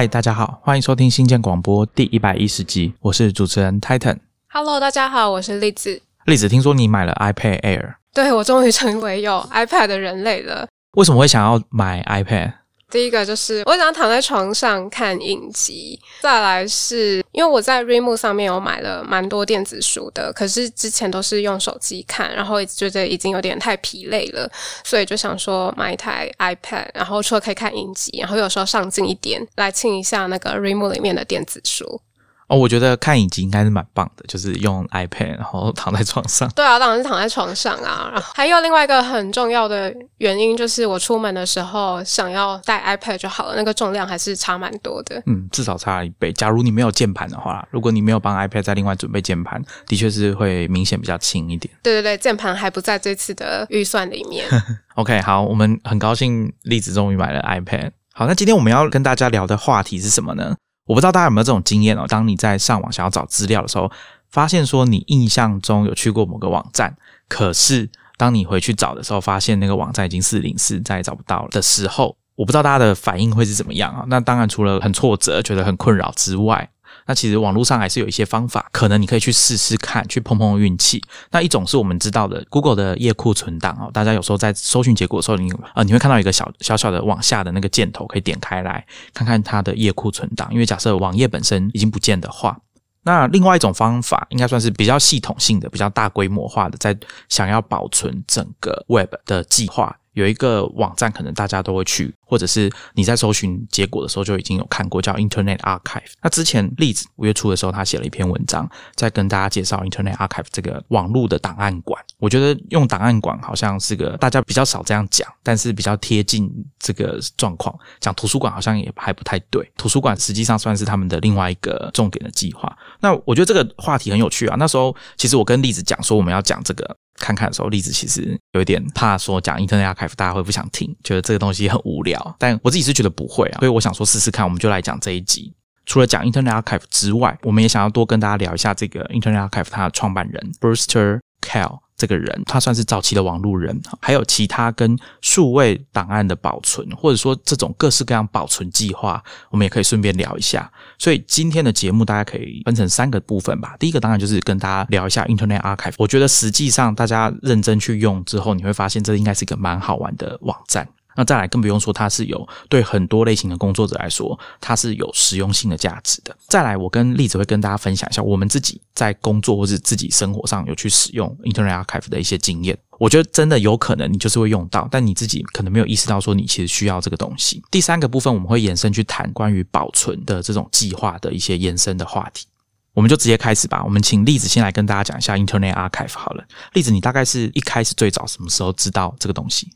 嗨，大家好，欢迎收听新建广播第一百一十集，我是主持人 Titan。Hello，大家好，我是栗子。栗子，听说你买了 iPad Air，对我终于成为有 iPad 的人类了。为什么会想要买 iPad？第一个就是我想躺在床上看影集，再来是因为我在 r e m o 上面有买了蛮多电子书的，可是之前都是用手机看，然后觉得已经有点太疲累了，所以就想说买一台 iPad，然后除了可以看影集，然后有时候上镜一点来清一下那个 r e m o 里面的电子书。哦，我觉得看影集应该是蛮棒的，就是用 iPad 然后躺在床上。对啊，当然是躺在床上啊。然后还有另外一个很重要的原因，就是我出门的时候想要带 iPad 就好了，那个重量还是差蛮多的。嗯，至少差了一倍。假如你没有键盘的话，如果你没有帮 iPad 再另外准备键盘，的确是会明显比较轻一点。对对对，键盘还不在这次的预算里面。OK，好，我们很高兴栗子终于买了 iPad。好，那今天我们要跟大家聊的话题是什么呢？我不知道大家有没有这种经验哦，当你在上网想要找资料的时候，发现说你印象中有去过某个网站，可是当你回去找的时候，发现那个网站已经四零四，再也找不到了的时候，我不知道大家的反应会是怎么样啊？那当然，除了很挫折、觉得很困扰之外，那其实网络上还是有一些方法，可能你可以去试试看，去碰碰运气。那一种是我们知道的 Google 的页库存档哦，大家有时候在搜寻结果的时候，你呃你会看到一个小小小的往下的那个箭头，可以点开来看看它的页库存档。因为假设网页本身已经不见的话，那另外一种方法应该算是比较系统性的、比较大规模化的，在想要保存整个 Web 的计划。有一个网站，可能大家都会去，或者是你在搜寻结果的时候就已经有看过，叫 Internet Archive。那之前例子五月初的时候，他写了一篇文章，在跟大家介绍 Internet Archive 这个网络的档案馆。我觉得用档案馆好像是个大家比较少这样讲，但是比较贴近这个状况。讲图书馆好像也还不太对，图书馆实际上算是他们的另外一个重点的计划。那我觉得这个话题很有趣啊。那时候其实我跟栗子讲说我们要讲这个。看看的时候，栗子其实有一点怕说讲 Internet Archive 大家会不想听，觉得这个东西很无聊。但我自己是觉得不会啊，所以我想说试试看，我们就来讲这一集。除了讲 Internet Archive 之外，我们也想要多跟大家聊一下这个 Internet Archive 它的创办人 Brewster Kahle 这个人，他算是早期的网路人，还有其他跟数位档案的保存，或者说这种各式各样保存计划，我们也可以顺便聊一下。所以今天的节目大家可以分成三个部分吧。第一个当然就是跟大家聊一下 Internet Archive。我觉得实际上大家认真去用之后，你会发现这应该是一个蛮好玩的网站。那再来更不用说，它是有对很多类型的工作者来说，它是有实用性的价值的。再来，我跟栗子会跟大家分享一下我们自己在工作或是自己生活上有去使用 Internet Archive 的一些经验。我觉得真的有可能你就是会用到，但你自己可能没有意识到说你其实需要这个东西。第三个部分我们会延伸去谈关于保存的这种计划的一些延伸的话题。我们就直接开始吧。我们请栗子先来跟大家讲一下 Internet Archive 好了。栗子，你大概是一开始最早什么时候知道这个东西？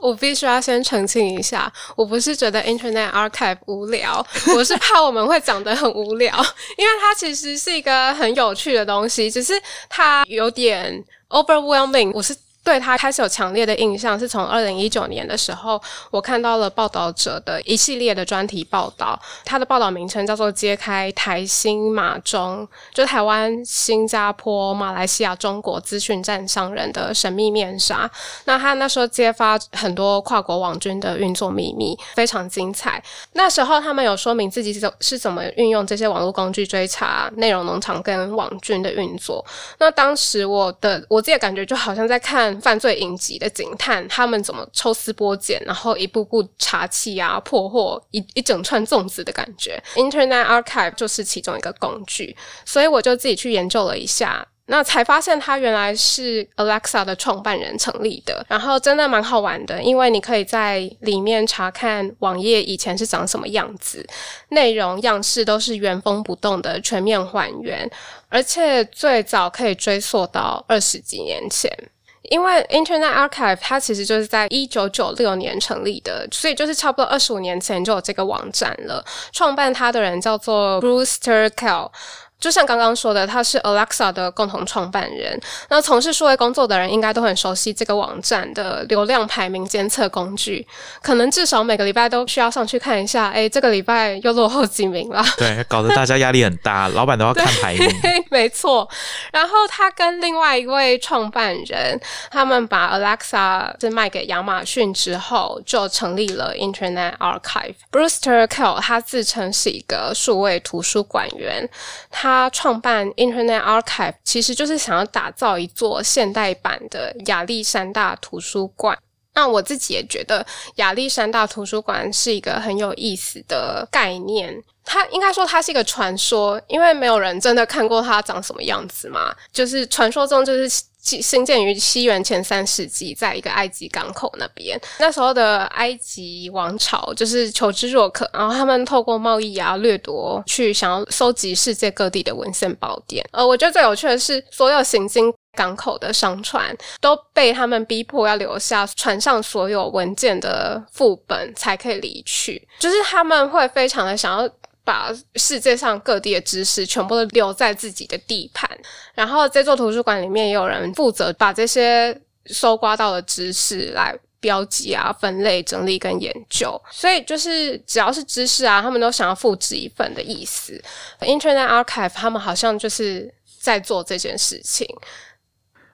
我必须要先澄清一下，我不是觉得 Internet Archive 无聊，我是怕我们会讲得很无聊，因为它其实是一个很有趣的东西，只是它有点 overwhelming。我是对他开始有强烈的印象，是从二零一九年的时候，我看到了报道者的一系列的专题报道，他的报道名称叫做“揭开台新马中”，就台湾、新加坡、马来西亚、中国资讯站商人的神秘面纱。那他那时候揭发很多跨国网军的运作秘密，非常精彩。那时候他们有说明自己怎是怎么运用这些网络工具追查内容农场跟网军的运作。那当时我的我自己感觉就好像在看犯罪影集的警探，他们怎么抽丝剥茧，然后一步步查气啊、破获一一整串粽子的感觉。Internet Archive 就是其中一个工具，所以我就自己去研究了一下。那才发现它原来是 Alexa 的创办人成立的，然后真的蛮好玩的，因为你可以在里面查看网页以前是长什么样子，内容样式都是原封不动的全面还原，而且最早可以追溯到二十几年前。因为 Internet Archive 它其实就是在一九九六年成立的，所以就是差不多二十五年前就有这个网站了。创办它的人叫做 Brewster Kell。就像刚刚说的，他是 Alexa 的共同创办人。那从事数位工作的人应该都很熟悉这个网站的流量排名监测工具，可能至少每个礼拜都需要上去看一下。哎，这个礼拜又落后几名了？对，搞得大家压力很大，老板都要看排名。没错。然后他跟另外一位创办人，他们把 Alexa 是卖给亚马逊之后，就成立了 Internet Archive。Brewster Kahle 他自称是一个数位图书馆员，他。他创办 Internet Archive，其实就是想要打造一座现代版的亚历山大图书馆。那我自己也觉得亚历山大图书馆是一个很有意思的概念。它应该说它是一个传说，因为没有人真的看过它长什么样子嘛。就是传说中就是。兴建于西元前三世纪，在一个埃及港口那边。那时候的埃及王朝就是求知若渴，然后他们透过贸易啊掠夺，去想要收集世界各地的文献宝典。呃，我觉得最有趣的是，所有行经港口的商船都被他们逼迫要留下船上所有文件的副本，才可以离去。就是他们会非常的想要。把世界上各地的知识全部都留在自己的地盘，然后这座图书馆里面也有人负责把这些搜刮到的知识来标记啊、分类、整理跟研究。所以就是只要是知识啊，他们都想要复制一份的意思。Internet Archive 他们好像就是在做这件事情。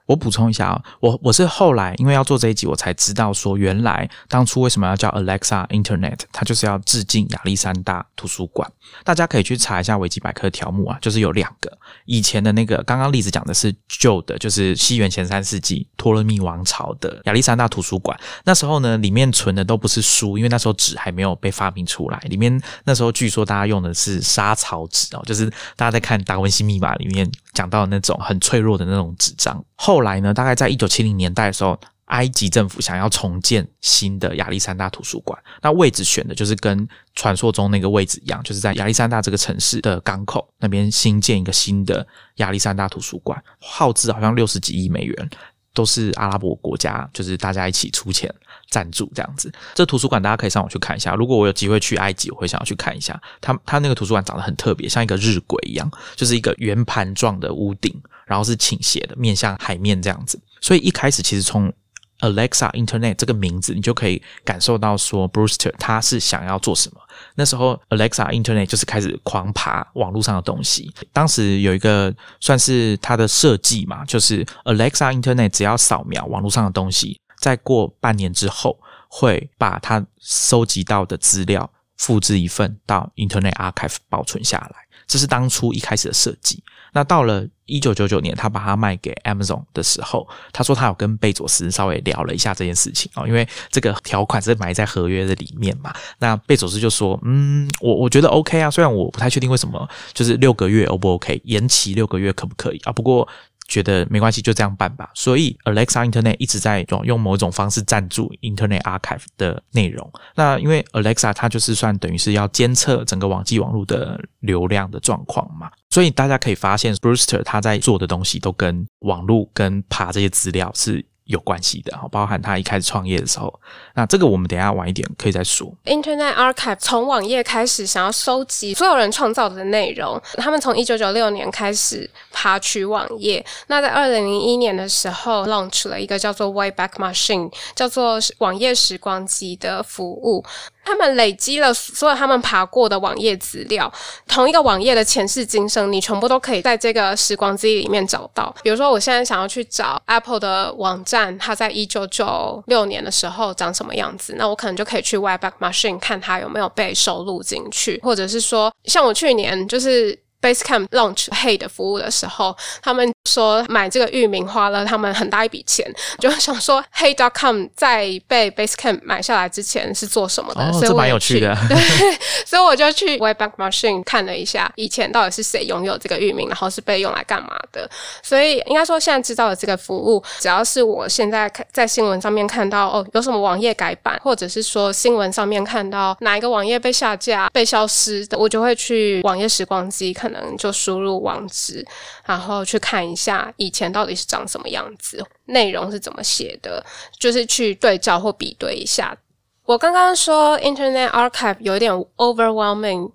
我补充一下啊，我我是后来因为要做这一集，我才知道说，原来当初为什么要叫 Alexa Internet，它就是要致敬亚历山大图书馆。大家可以去查一下维基百科条目啊，就是有两个以前的那个，刚刚例子讲的是旧的，就是西元前三世纪托勒密王朝的亚历山大图书馆。那时候呢，里面存的都不是书，因为那时候纸还没有被发明出来。里面那时候据说大家用的是沙草纸哦，就是大家在看达文西密码里面讲到那种很脆弱的那种纸张。后后来呢？大概在一九七零年代的时候，埃及政府想要重建新的亚历山大图书馆，那位置选的就是跟传说中那个位置一样，就是在亚历山大这个城市的港口那边新建一个新的亚历山大图书馆，耗资好像六十几亿美元，都是阿拉伯国家，就是大家一起出钱。赞助这样子，这图书馆大家可以上网去看一下。如果我有机会去埃及，我会想要去看一下。它它那个图书馆长得很特别，像一个日晷一样，就是一个圆盘状的屋顶，然后是倾斜的，面向海面这样子。所以一开始其实从 Alexa Internet 这个名字，你就可以感受到说 Brewster 他是想要做什么。那时候 Alexa Internet 就是开始狂爬网络上的东西。当时有一个算是它的设计嘛，就是 Alexa Internet 只要扫描网络上的东西。再过半年之后，会把他收集到的资料复制一份到 Internet Archive 保存下来。这是当初一开始的设计。那到了一九九九年，他把它卖给 Amazon 的时候，他说他有跟贝佐斯稍微聊了一下这件事情哦，因为这个条款是埋在合约的里面嘛。那贝佐斯就说：“嗯，我我觉得 OK 啊，虽然我不太确定为什么，就是六个月 O 不 OK，延期六个月可不可以啊？不过。”觉得没关系，就这样办吧。所以 Alexa Internet 一直在用某种方式赞助 Internet Archive 的内容。那因为 Alexa 它就是算等于是要监测整个网际网络的流量的状况嘛，所以大家可以发现，Brewster 他在做的东西都跟网络跟爬这些资料是。有关系的，包含他一开始创业的时候，那这个我们等下晚一点可以再说。Internet Archive 从网页开始想要收集所有人创造的内容，他们从一九九六年开始爬取网页，那在二零零一年的时候 launch 了一个叫做 Wayback Machine，叫做网页时光机的服务。他们累积了所有他们爬过的网页资料，同一个网页的前世今生，你全部都可以在这个时光机里面找到。比如说，我现在想要去找 Apple 的网站，它在一九九六年的时候长什么样子，那我可能就可以去 Wayback Machine 看它有没有被收录进去，或者是说，像我去年就是。Basecamp launch Hey 的服务的时候，他们说买这个域名花了他们很大一笔钱，就 想说 Hey.com 在被 Basecamp 买下来之前是做什么的？哦，这蛮有趣的。对，所以我就去 Wayback Machine 看了一下，以前到底是谁拥有这个域名，然后是被用来干嘛的。所以应该说，现在知道的这个服务，只要是我现在看在新闻上面看到哦，有什么网页改版，或者是说新闻上面看到哪一个网页被下架、被消失的，我就会去网页时光机。可能就输入网址，然后去看一下以前到底是长什么样子，内容是怎么写的，就是去对照或比对一下。我刚刚说 Internet Archive 有点 overwhelming。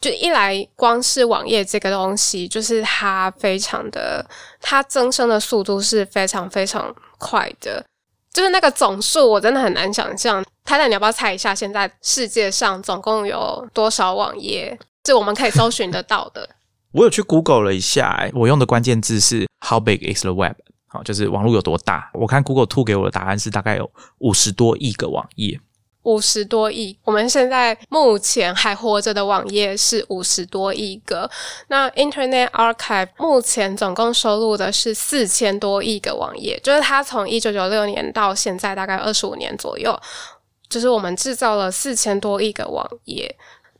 就一来，光是网页这个东西，就是它非常的，它增生的速度是非常非常快的。就是那个总数，我真的很难想象。太太，你要不要猜一下，现在世界上总共有多少网页？是我们可以搜寻得到的。我有去 Google 了一下，我用的关键字是 How big is the web？好，就是网络有多大。我看 Google 吐给我的答案是大概有五十多亿个网页。五十多亿，我们现在目前还活着的网页是五十多亿个。那 Internet Archive 目前总共收录的是四千多亿个网页，就是它从一九九六年到现在大概二十五年左右，就是我们制造了四千多亿个网页。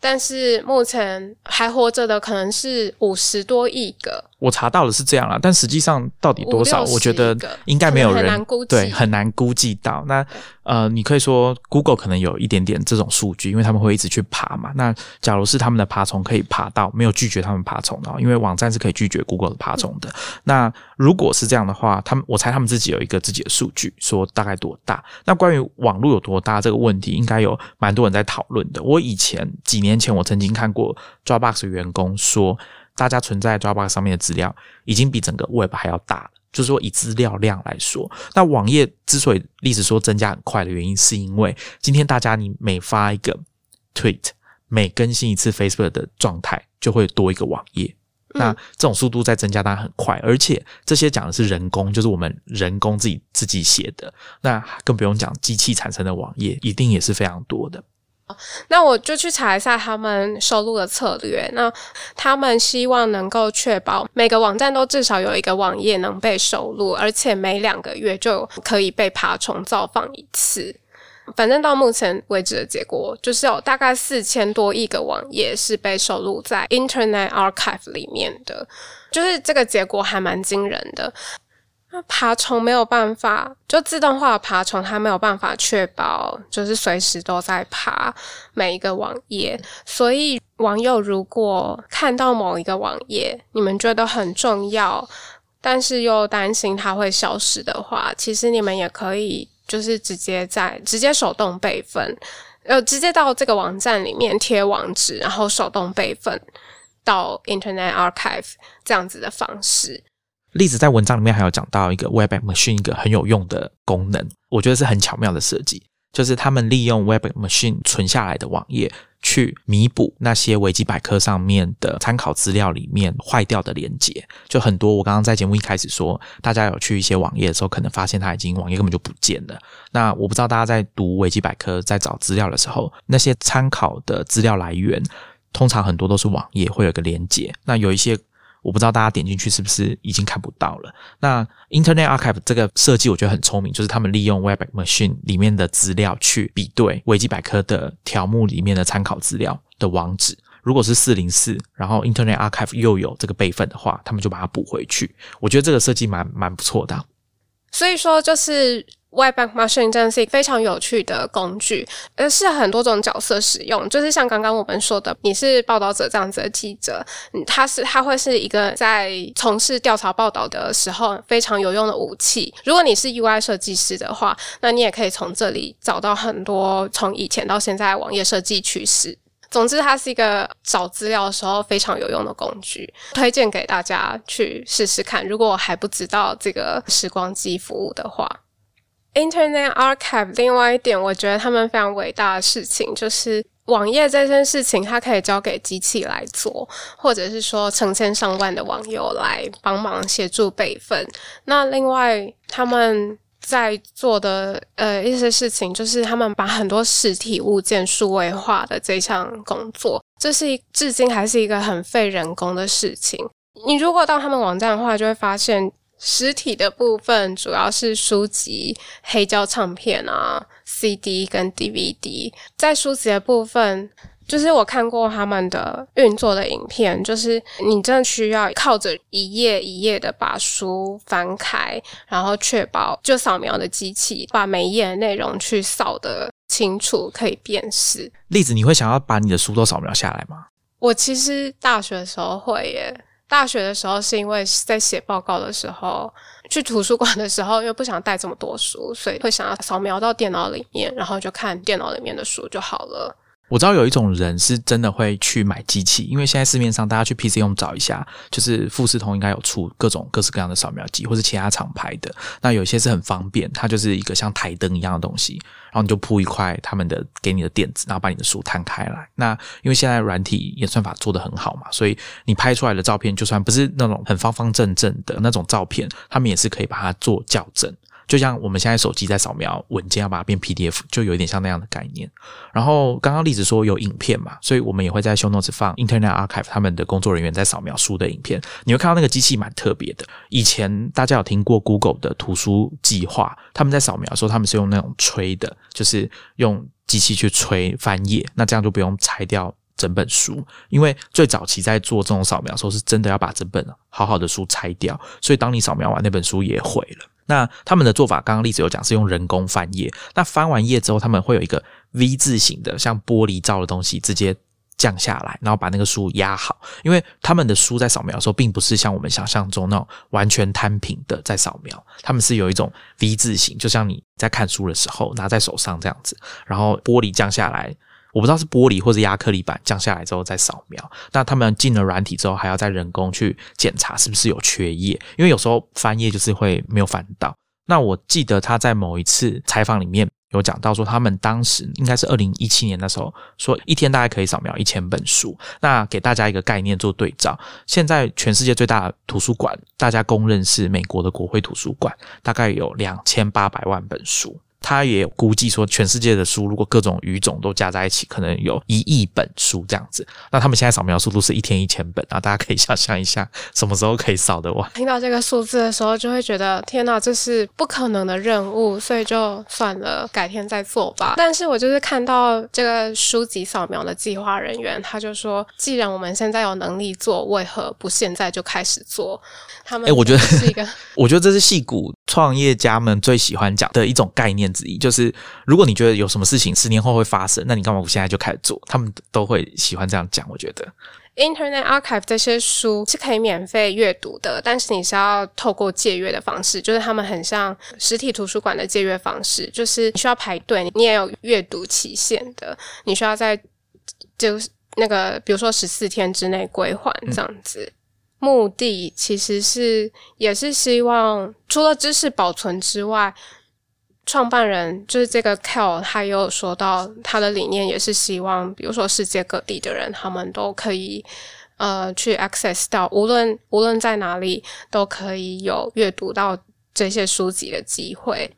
但是目前还活着的可能是五十多亿个，我查到的是这样啦，但实际上到底多少，我觉得应该没有人对很难估计到。那呃，你可以说 Google 可能有一点点这种数据，因为他们会一直去爬嘛。那假如是他们的爬虫可以爬到没有拒绝他们爬虫的，因为网站是可以拒绝 Google 的爬虫的。那如果是这样的话，他们我猜他们自己有一个自己的数据，说大概多大。那关于网络有多大这个问题，应该有蛮多人在讨论的。我以前几年。前我曾经看过 Dropbox 员工说，大家存在 Dropbox 上面的资料已经比整个 Web 还要大了。就是说，以资料量来说，那网页之所以历史说增加很快的原因，是因为今天大家你每发一个 Tweet，每更新一次 Facebook 的状态，就会多一个网页。那这种速度在增加，当然很快。而且这些讲的是人工，就是我们人工自己自己写的。那更不用讲机器产生的网页，一定也是非常多的。那我就去查一下他们收录的策略。那他们希望能够确保每个网站都至少有一个网页能被收录，而且每两个月就可以被爬虫造访一次。反正到目前为止的结果，就是有大概四千多亿个网页是被收录在 Internet Archive 里面的，就是这个结果还蛮惊人的。那爬虫没有办法，就自动化的爬虫，它没有办法确保就是随时都在爬每一个网页。所以网友如果看到某一个网页，你们觉得很重要，但是又担心它会消失的话，其实你们也可以就是直接在直接手动备份，呃，直接到这个网站里面贴网址，然后手动备份到 Internet Archive 这样子的方式。例子在文章里面还有讲到一个 Web Machine 一个很有用的功能，我觉得是很巧妙的设计，就是他们利用 Web Machine 存下来的网页去弥补那些维基百科上面的参考资料里面坏掉的连接。就很多我刚刚在节目一开始说，大家有去一些网页的时候，可能发现它已经网页根本就不见了。那我不知道大家在读维基百科在找资料的时候，那些参考的资料来源通常很多都是网页会有个连接，那有一些。我不知道大家点进去是不是已经看不到了。那 Internet Archive 这个设计我觉得很聪明，就是他们利用 Web Machine 里面的资料去比对维基百科的条目里面的参考资料的网址。如果是四零四，然后 Internet Archive 又有这个备份的话，他们就把它补回去。我觉得这个设计蛮蛮不错的。所以说就是。Web Machine 真的是一非常有趣的工具，呃，是很多种角色使用。就是像刚刚我们说的，你是报道者这样子的记者，嗯，他是他会是一个在从事调查报道的时候非常有用的武器。如果你是 UI 设计师的话，那你也可以从这里找到很多从以前到现在网页设计趋势。总之，它是一个找资料的时候非常有用的工具，推荐给大家去试试看。如果还不知道这个时光机服务的话。Internet Archive，另外一点，我觉得他们非常伟大的事情，就是网页这件事情，它可以交给机器来做，或者是说成千上万的网友来帮忙协助备份。那另外他们在做的呃一些事情，就是他们把很多实体物件数位化的这项工作，这是至今还是一个很费人工的事情。你如果到他们网站的话，就会发现。实体的部分主要是书籍、黑胶唱片啊、CD 跟 DVD。在书籍的部分，就是我看过他们的运作的影片，就是你真的需要靠着一页一页的把书翻开，然后确保就扫描的机器把每一页的内容去扫的清楚，可以辨识。例子，你会想要把你的书都扫描下来吗？我其实大学的时候会耶。大学的时候是因为在写报告的时候，去图书馆的时候，因为不想带这么多书，所以会想要扫描到电脑里面，然后就看电脑里面的书就好了。我知道有一种人是真的会去买机器，因为现在市面上大家去 PC 用找一下，就是富士通应该有出各种各式各样的扫描机，或是其他厂牌的。那有些是很方便，它就是一个像台灯一样的东西，然后你就铺一块他们的给你的垫子，然后把你的书摊开来。那因为现在软体演算法做得很好嘛，所以你拍出来的照片就算不是那种很方方正正的那种照片，他们也是可以把它做校正。就像我们现在手机在扫描文件要把它变 PDF，就有一点像那样的概念。然后刚刚例子说有影片嘛，所以我们也会在 Show Notes 放 Internet Archive 他们的工作人员在扫描书的影片。你会看到那个机器蛮特别的。以前大家有听过 Google 的图书计划，他们在扫描的时候，他们是用那种吹的，就是用机器去吹翻页，那这样就不用拆掉整本书。因为最早期在做这种扫描的时候，是真的要把整本好好的书拆掉，所以当你扫描完那本书也毁了。那他们的做法，刚刚例子有讲是用人工翻页。那翻完页之后，他们会有一个 V 字形的像玻璃罩的东西直接降下来，然后把那个书压好。因为他们的书在扫描的时候，并不是像我们想象中那种完全摊平的在扫描，他们是有一种 V 字形，就像你在看书的时候拿在手上这样子，然后玻璃降下来。我不知道是玻璃或者压克力板降下来之后再扫描。那他们进了软体之后，还要再人工去检查是不是有缺页，因为有时候翻页就是会没有翻到。那我记得他在某一次采访里面有讲到说，他们当时应该是二零一七年的时候，说一天大概可以扫描一千本书。那给大家一个概念做对照，现在全世界最大的图书馆，大家公认是美国的国会图书馆，大概有两千八百万本书。他也估计说，全世界的书如果各种语种都加在一起，可能有一亿本书这样子。那他们现在扫描速度是一天一千本啊，大家可以想象一下，什么时候可以扫得完？听到这个数字的时候，就会觉得天哪，这是不可能的任务，所以就算了，改天再做吧。但是我就是看到这个书籍扫描的计划人员，他就说，既然我们现在有能力做，为何不现在就开始做？他们哎，我觉得是一个，我觉得这是戏骨创业家们最喜欢讲的一种概念。之一就是，如果你觉得有什么事情十年后会发生，那你干嘛不现在就开始做？他们都会喜欢这样讲。我觉得，Internet Archive 这些书是可以免费阅读的，但是你是要透过借阅的方式，就是他们很像实体图书馆的借阅方式，就是你需要排队，你也有阅读期限的，你需要在就是那个比如说十四天之内归还这样子。目的其实是也是希望除了知识保存之外。创办人就是这个 Cal，他有说到他的理念也是希望，比如说世界各地的人，他们都可以呃去 access 到，无论无论在哪里都可以有阅读到这些书籍的机会。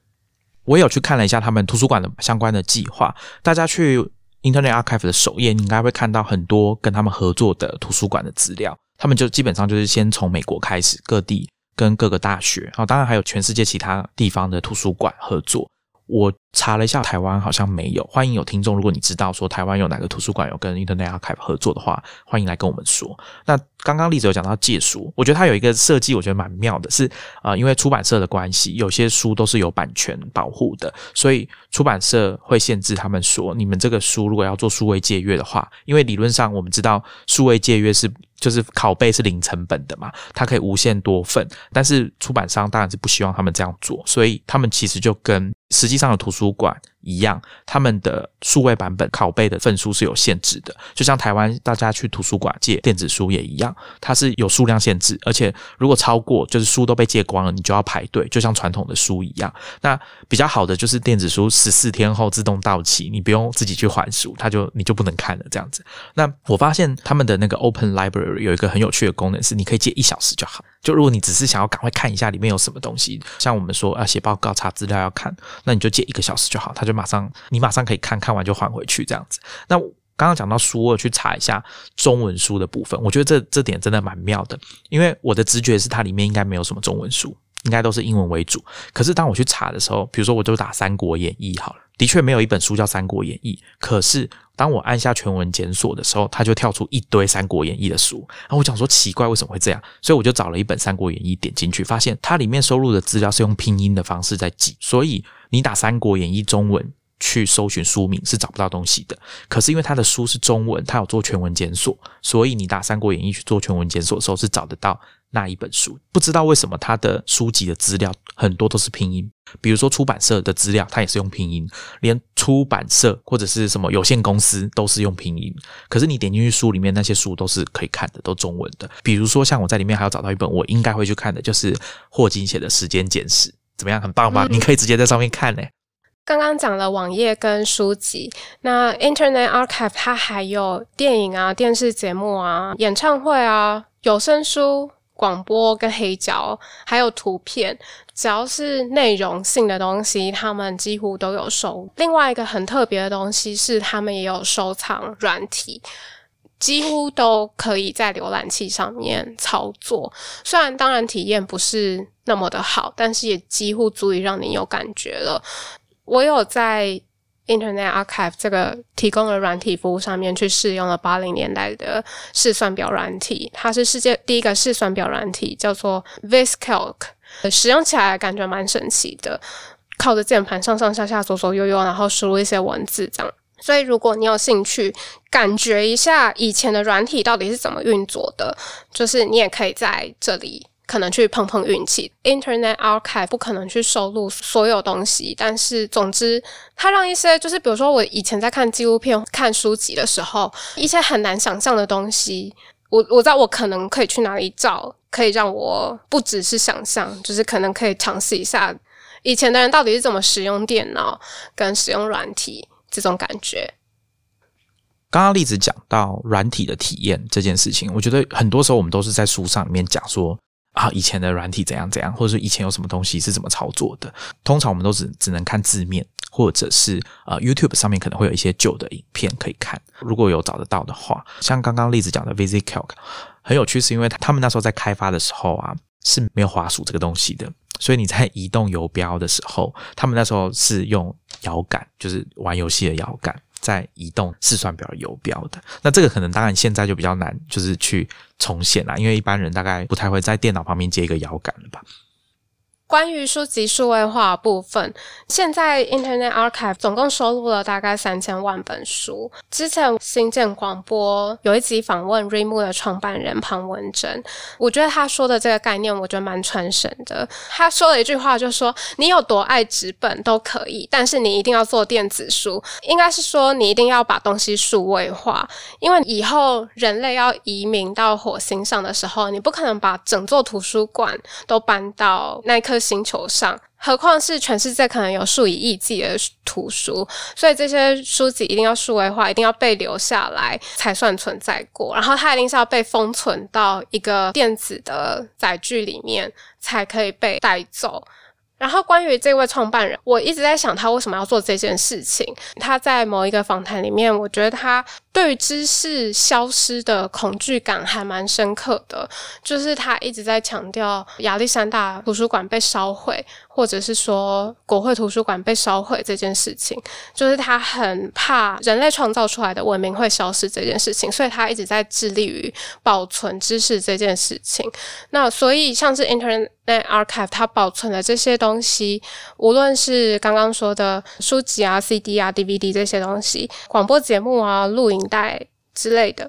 我有去看了一下他们图书馆的相关的计划，大家去 Internet Archive 的首页，你应该会看到很多跟他们合作的图书馆的资料。他们就基本上就是先从美国开始，各地。跟各个大学，啊，当然还有全世界其他地方的图书馆合作。我查了一下，台湾好像没有。欢迎有听众，如果你知道说台湾有哪个图书馆有跟 Internet Archive 合作的话，欢迎来跟我们说。那刚刚例子有讲到借书，我觉得它有一个设计，我觉得蛮妙的，是啊，因为出版社的关系，有些书都是有版权保护的，所以出版社会限制他们说，你们这个书如果要做数位借阅的话，因为理论上我们知道数位借阅是。就是拷贝是零成本的嘛，它可以无限多份，但是出版商当然是不希望他们这样做，所以他们其实就跟实际上的图书馆。一样，他们的数位版本拷贝的份数是有限制的，就像台湾大家去图书馆借电子书也一样，它是有数量限制，而且如果超过，就是书都被借光了，你就要排队，就像传统的书一样。那比较好的就是电子书十四天后自动到期，你不用自己去还书，它就你就不能看了这样子。那我发现他们的那个 Open Library 有一个很有趣的功能，是你可以借一小时就好。就如果你只是想要赶快看一下里面有什么东西，像我们说要写报告、查资料要看，那你就借一个小时就好，他就马上你马上可以看看完就还回去这样子。那刚刚讲到书，我去查一下中文书的部分，我觉得这这点真的蛮妙的，因为我的直觉是它里面应该没有什么中文书，应该都是英文为主。可是当我去查的时候，比如说我就打《三国演义》好了，的确没有一本书叫《三国演义》，可是。当我按下全文检索的时候，它就跳出一堆《三国演义》的书。然后我讲说奇怪，为什么会这样？所以我就找了一本《三国演义》，点进去，发现它里面收录的资料是用拼音的方式在记，所以你打《三国演义》中文去搜寻书名是找不到东西的。可是因为它的书是中文，它有做全文检索，所以你打《三国演义》去做全文检索的时候是找得到那一本书。不知道为什么他的书籍的资料很多都是拼音，比如说出版社的资料，他也是用拼音，连出版社或者是什么有限公司都是用拼音。可是你点进去书里面那些书都是可以看的，都中文的。比如说像我在里面还要找到一本我应该会去看的，就是霍金写的《时间简史》，怎么样？很棒吧？你可以直接在上面看呢。刚刚讲了网页跟书籍，那 Internet Archive 它还有电影啊、电视节目啊、演唱会啊、有声书、广播跟黑胶，还有图片，只要是内容性的东西，他们几乎都有收。另外一个很特别的东西是，他们也有收藏软体，几乎都可以在浏览器上面操作。虽然当然体验不是那么的好，但是也几乎足以让你有感觉了。我有在 Internet Archive 这个提供的软体服务上面去试用了八零年代的试算表软体，它是世界第一个试算表软体，叫做 VisCalc，使用起来感觉蛮神奇的，靠着键盘上上下下左左右右，然后输入一些文字这样。所以如果你有兴趣感觉一下以前的软体到底是怎么运作的，就是你也可以在这里。可能去碰碰运气，Internet Archive 不可能去收录所有东西，但是总之，它让一些就是比如说我以前在看纪录片、看书籍的时候，一些很难想象的东西，我我知道我可能可以去哪里找，可以让我不只是想象，就是可能可以尝试一下以前的人到底是怎么使用电脑跟使用软体这种感觉。刚刚例子讲到软体的体验这件事情，我觉得很多时候我们都是在书上里面讲说。啊，以前的软体怎样怎样，或者说以前有什么东西是怎么操作的？通常我们都只只能看字面，或者是呃 YouTube 上面可能会有一些旧的影片可以看。如果有找得到的话，像刚刚例子讲的 VisiCalc 很有趣，是因为他们那时候在开发的时候啊是没有滑鼠这个东西的，所以你在移动游标的时候，他们那时候是用摇杆，就是玩游戏的摇杆。在移动试算表游标的，那这个可能当然现在就比较难，就是去重现了，因为一般人大概不太会在电脑旁边接一个摇杆了吧。关于书籍数位化部分，现在 Internet Archive 总共收录了大概三千万本书。之前新建广播有一集访问 Reimu 的创办人庞文珍，我觉得他说的这个概念，我觉得蛮传神的。他说了一句话，就说你有多爱纸本都可以，但是你一定要做电子书。应该是说你一定要把东西数位化，因为以后人类要移民到火星上的时候，你不可能把整座图书馆都搬到那颗。星球上，何况是全世界可能有数以亿计的图书，所以这些书籍一定要数位化，一定要被留下来才算存在过。然后它一定是要被封存到一个电子的载具里面，才可以被带走。然后关于这位创办人，我一直在想他为什么要做这件事情。他在某一个访谈里面，我觉得他。对于知识消失的恐惧感还蛮深刻的，就是他一直在强调亚历山大图书馆被烧毁，或者是说国会图书馆被烧毁这件事情，就是他很怕人类创造出来的文明会消失这件事情，所以他一直在致力于保存知识这件事情。那所以像是 Internet Archive，它保存的这些东西，无论是刚刚说的书籍啊、CD 啊、DVD 这些东西，广播节目啊、录影。带之类的，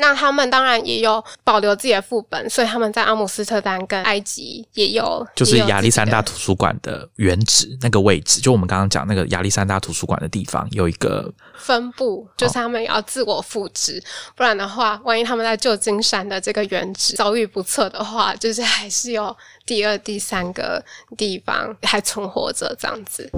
那他们当然也有保留自己的副本，所以他们在阿姆斯特丹跟埃及也有，就是亚历山大图书馆的原址那个位置，就我们刚刚讲那个亚历山大图书馆的地方有一个分部，就是他们要自我复制，不然的话，万一他们在旧金山的这个原址遭遇不测的话，就是还是有第二、第三个地方还存活着这样子。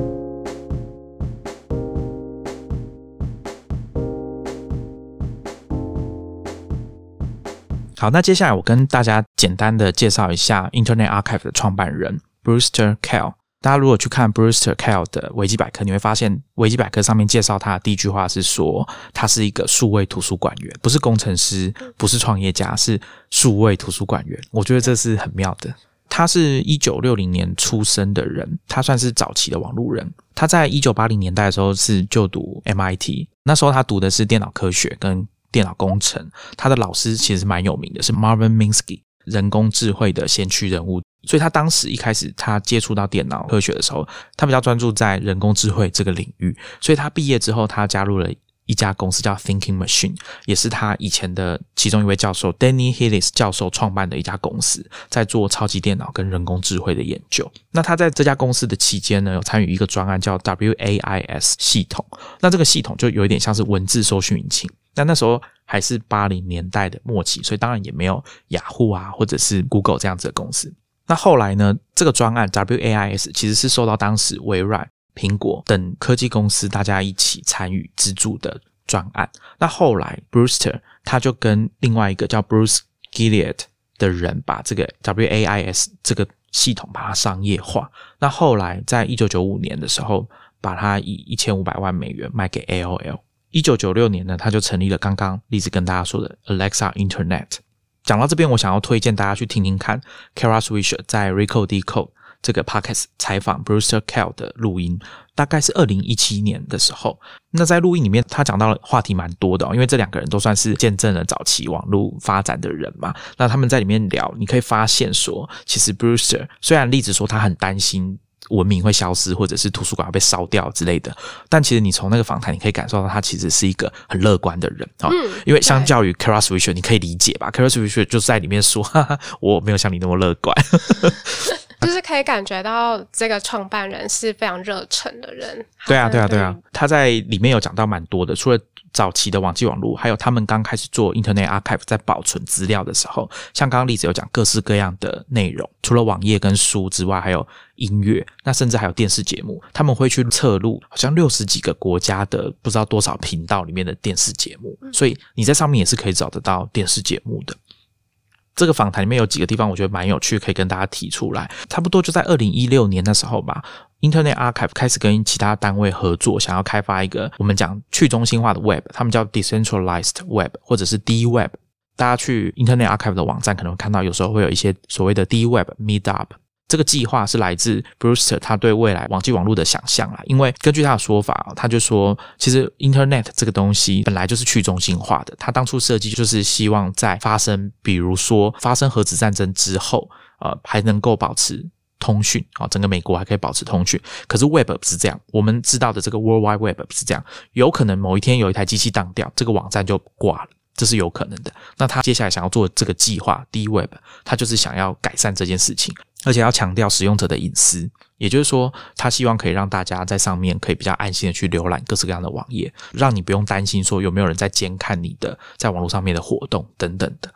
好，那接下来我跟大家简单的介绍一下 Internet Archive 的创办人 Brewster Kahle。大家如果去看 Brewster Kahle 的维基百科，你会发现维基百科上面介绍他的第一句话是说，他是一个数位图书馆员，不是工程师，不是创业家，是数位图书馆员。我觉得这是很妙的。他是一九六零年出生的人，他算是早期的网路人。他在一九八零年代的时候是就读 MIT，那时候他读的是电脑科学跟。电脑工程，他的老师其实蛮有名的，是 Marvin Minsky，人工智慧的先驱人物。所以他当时一开始他接触到电脑科学的时候，他比较专注在人工智慧这个领域。所以他毕业之后，他加入了一家公司叫 Thinking Machine，也是他以前的其中一位教授 Danny Hillis 教授创办的一家公司，在做超级电脑跟人工智慧的研究。那他在这家公司的期间呢，有参与一个专案叫 WAIS 系统。那这个系统就有一点像是文字搜寻引擎。那那时候还是八零年代的末期，所以当然也没有雅虎啊，或者是 Google 这样子的公司。那后来呢，这个专案 WAIS 其实是受到当时微软。苹果等科技公司大家一起参与资助的专案。那后来，Brewster 他就跟另外一个叫 Bruce Gilliard 的人，把这个 WAIS 这个系统把它商业化。那后来，在一九九五年的时候，把它以一千五百万美元卖给 AOL。一九九六年呢，他就成立了刚刚例子跟大家说的 Alexa Internet。讲到这边，我想要推荐大家去听听看 Kara Swisher 在 Rico Decode。这个 podcast 采访 Brewster Kell 的录音，大概是二零一七年的时候。那在录音里面，他讲到了话题蛮多的，因为这两个人都算是见证了早期网络发展的人嘛。那他们在里面聊，你可以发现说，其实 Brewster 虽然例子说他很担心文明会消失，或者是图书馆要被烧掉之类的，但其实你从那个访谈，你可以感受到他其实是一个很乐观的人啊。因为相较于 c a r a s w i s h e r 你可以理解吧 c a r a s w i s h e r 就在里面说，哈哈，我没有像你那么乐观。就是可以感觉到这个创办人是非常热忱的人。对啊，对啊，对啊，他在里面有讲到蛮多的，除了早期的网际网络，还有他们刚开始做 Internet Archive 在保存资料的时候，像刚刚例子有讲各式各样的内容，除了网页跟书之外，还有音乐，那甚至还有电视节目，他们会去测录好像六十几个国家的不知道多少频道里面的电视节目，所以你在上面也是可以找得到电视节目的。这个访谈里面有几个地方，我觉得蛮有趣，可以跟大家提出来。差不多就在二零一六年的时候吧，Internet Archive 开始跟其他单位合作，想要开发一个我们讲去中心化的 Web，他们叫 Decentralized Web 或者是 D Web。大家去 Internet Archive 的网站可能会看到，有时候会有一些所谓的 D Web Meetup。这个计划是来自 Brewster 他对未来网际网络的想象啦，因为根据他的说法，他就说，其实 Internet 这个东西本来就是去中心化的，他当初设计就是希望在发生，比如说发生核子战争之后，呃，还能够保持通讯啊，整个美国还可以保持通讯。可是 Web 不是这样，我们知道的这个 World Wide Web 不是这样，有可能某一天有一台机器当掉，这个网站就挂了。这是有可能的。那他接下来想要做这个计划，D Web，他就是想要改善这件事情，而且要强调使用者的隐私。也就是说，他希望可以让大家在上面可以比较安心的去浏览各式各样的网页，让你不用担心说有没有人在监看你的在网络上面的活动等等的。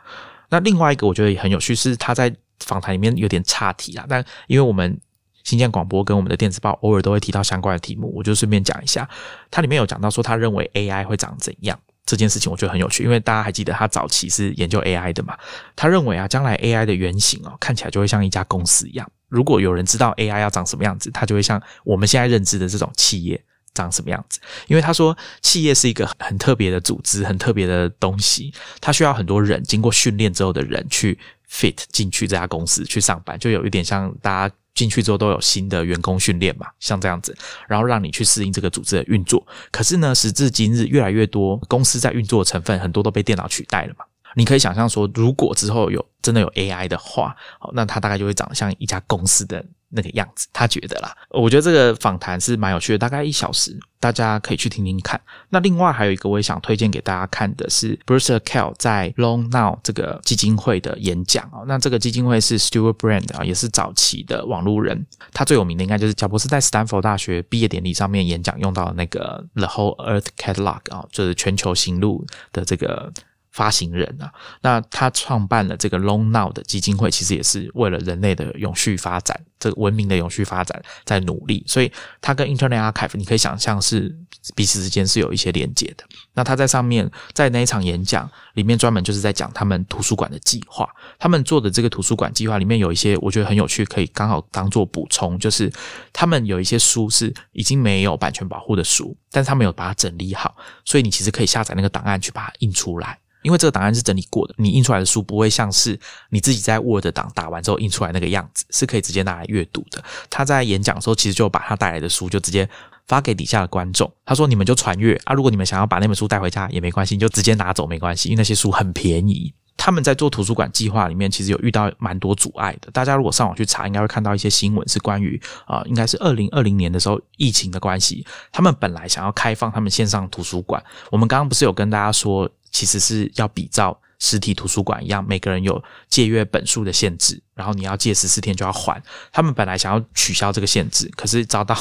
那另外一个我觉得也很有趣，是他在访谈里面有点岔题啦，但因为我们新建广播跟我们的电子报偶尔都会提到相关的题目，我就顺便讲一下。它里面有讲到说，他认为 AI 会长怎样。这件事情我觉得很有趣，因为大家还记得他早期是研究 AI 的嘛？他认为啊，将来 AI 的原型哦，看起来就会像一家公司一样。如果有人知道 AI 要长什么样子，它就会像我们现在认知的这种企业长什么样子。因为他说，企业是一个很特别的组织，很特别的东西，它需要很多人经过训练之后的人去 fit 进去这家公司去上班，就有一点像大家。进去之后都有新的员工训练嘛，像这样子，然后让你去适应这个组织的运作。可是呢，时至今日，越来越多公司在运作的成分很多都被电脑取代了嘛。你可以想象说，如果之后有真的有 AI 的话，好，那它大概就会长得像一家公司的。那个样子，他觉得啦，我觉得这个访谈是蛮有趣的，大概一小时，大家可以去听听看。那另外还有一个我也想推荐给大家看的是 Bruce Kell 在 Long Now 这个基金会的演讲哦。那这个基金会是 Stewart Brand 啊，也是早期的网路人，他最有名的应该就是乔布斯在斯坦福大学毕业典礼上面演讲用到那个 The Whole Earth Catalog 啊，就是全球行路的这个。发行人啊，那他创办了这个 Long Now 的基金会，其实也是为了人类的永续发展，这个文明的永续发展在努力。所以，他跟 Internet Archive，你可以想象是彼此之间是有一些连接的。那他在上面，在那一场演讲里面，专门就是在讲他们图书馆的计划。他们做的这个图书馆计划里面有一些我觉得很有趣，可以刚好当做补充，就是他们有一些书是已经没有版权保护的书，但是他们有把它整理好，所以你其实可以下载那个档案去把它印出来。因为这个档案是整理过的，你印出来的书不会像是你自己在 Word 档打完之后印出来那个样子，是可以直接拿来阅读的。他在演讲的时候，其实就把他带来的书就直接发给底下的观众，他说：“你们就传阅啊，如果你们想要把那本书带回家也没关系，就直接拿走没关系，因为那些书很便宜。”他们在做图书馆计划里面，其实有遇到蛮多阻碍的。大家如果上网去查，应该会看到一些新闻，是关于啊、应该是二零二零年的时候疫情的关系，他们本来想要开放他们线上图书馆。我们刚刚不是有跟大家说，其实是要比照实体图书馆一样，每个人有借阅本数的限制，然后你要借十四天就要还。他们本来想要取消这个限制，可是遭到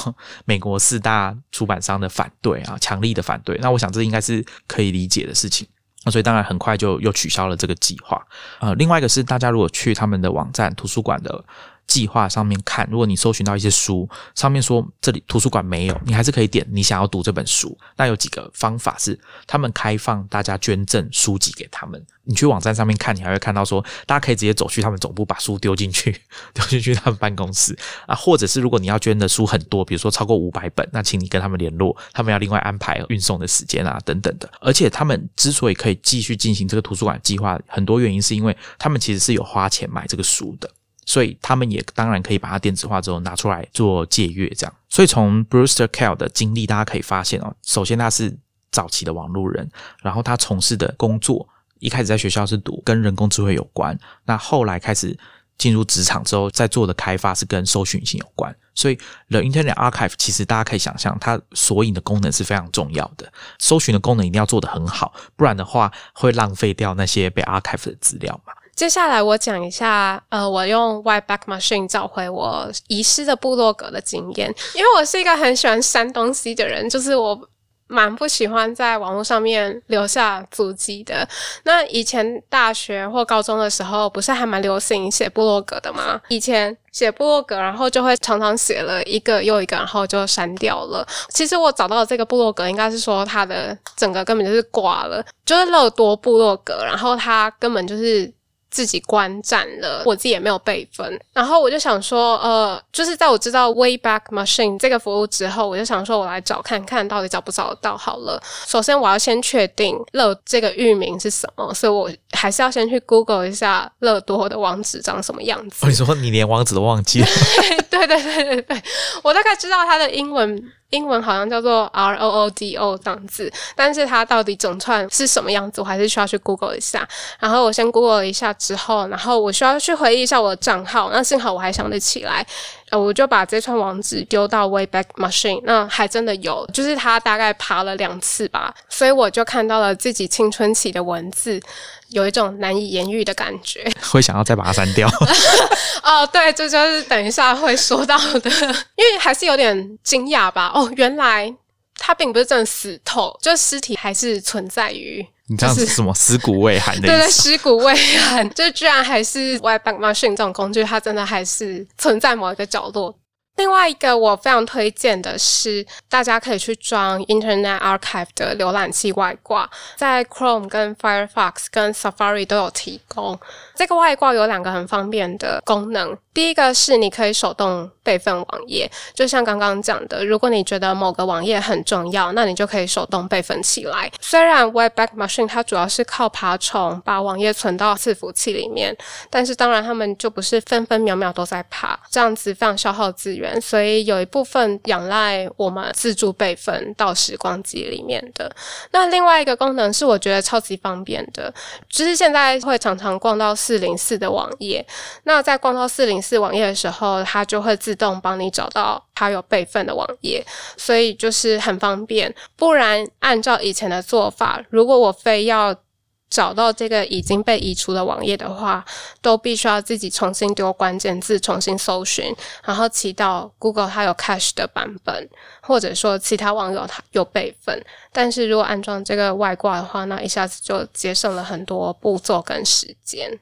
美国四大出版商的反对啊，强力的反对。那我想这应该是可以理解的事情。那所以当然很快就又取消了这个计划。呃，另外一个是大家如果去他们的网站图书馆的计划上面看，如果你搜寻到一些书，上面说这里图书馆没有，你还是可以点你想要读这本书。那有几个方法是他们开放大家捐赠书籍给他们。你去网站上面看，你还会看到说，大家可以直接走去他们总部把书丢进去，丢进去他们办公室啊，或者是如果你要捐的书很多，比如说超过五百本，那请你跟他们联络，他们要另外安排运送的时间啊等等的。而且他们之所以可以继续进行这个图书馆计划，很多原因是因为他们其实是有花钱买这个书的。所以他们也当然可以把它电子化之后拿出来做借阅，这样。所以从 Brewster Kell 的经历，大家可以发现哦，首先他是早期的网络人，然后他从事的工作一开始在学校是读跟人工智慧有关，那后来开始进入职场之后，在做的开发是跟搜寻性有关。所以 The Internet Archive 其实大家可以想象，它索引的功能是非常重要的，搜寻的功能一定要做得很好，不然的话会浪费掉那些被 archive 的资料嘛。接下来我讲一下，呃，我用 White Back Machine 找回我遗失的部落格的经验，因为我是一个很喜欢删东西的人，就是我蛮不喜欢在网络上面留下足迹的。那以前大学或高中的时候，不是还蛮流行写部落格的吗？以前写部落格，然后就会常常写了一个又一个，然后就删掉了。其实我找到的这个部落格，应该是说它的整个根本就是挂了，就是漏多部落格，然后它根本就是。自己观战了，我自己也没有备份。然后我就想说，呃，就是在我知道 Wayback Machine 这个服务之后，我就想说，我来找看看到底找不找得到好了。首先我要先确定乐这个域名是什么，所以我还是要先去 Google 一下乐多的网址长什么样子。哦，你说你连网址都忘记了？对对对对对，我大概知道它的英文。英文好像叫做 R O O D O 这样子，但是它到底整串是什么样子，我还是需要去 Google 一下。然后我先 Google 了一下之后，然后我需要去回忆一下我的账号。那幸好我还想得起来，呃，我就把这串网址丢到 Wayback Machine，那还真的有，就是它大概爬了两次吧，所以我就看到了自己青春期的文字，有一种难以言喻的感觉。会想要再把它删掉？哦，对，这就是等一下会说到的，因为还是有点惊讶吧。哦，原来它并不是真的死透，就尸体还是存在于。你这样是什么尸骨未寒的对对，尸骨未寒，就居然还是 Wayback Machine 这种工具，它真的还是存在某一个角落。另外一个我非常推荐的是，大家可以去装 Internet Archive 的浏览器外挂，在 Chrome、跟 Firefox、跟 Safari 都有提供。这个外挂有两个很方便的功能，第一个是你可以手动备份网页，就像刚刚讲的，如果你觉得某个网页很重要，那你就可以手动备份起来。虽然 Web Back Machine 它主要是靠爬虫把网页存到伺服器里面，但是当然他们就不是分分秒秒都在爬，这样子非常消耗资源，所以有一部分仰赖我们自助备份到时光机里面的。那另外一个功能是我觉得超级方便的，就是现在会常常逛到四零四的网页，那在逛到四零四网页的时候，它就会自动帮你找到它有备份的网页，所以就是很方便。不然按照以前的做法，如果我非要找到这个已经被移除的网页的话，都必须要自己重新丢关键字，重新搜寻，然后祈祷 Google 它有 cache 的版本，或者说其他网友它有备份。但是如果安装这个外挂的话，那一下子就节省了很多步骤跟时间。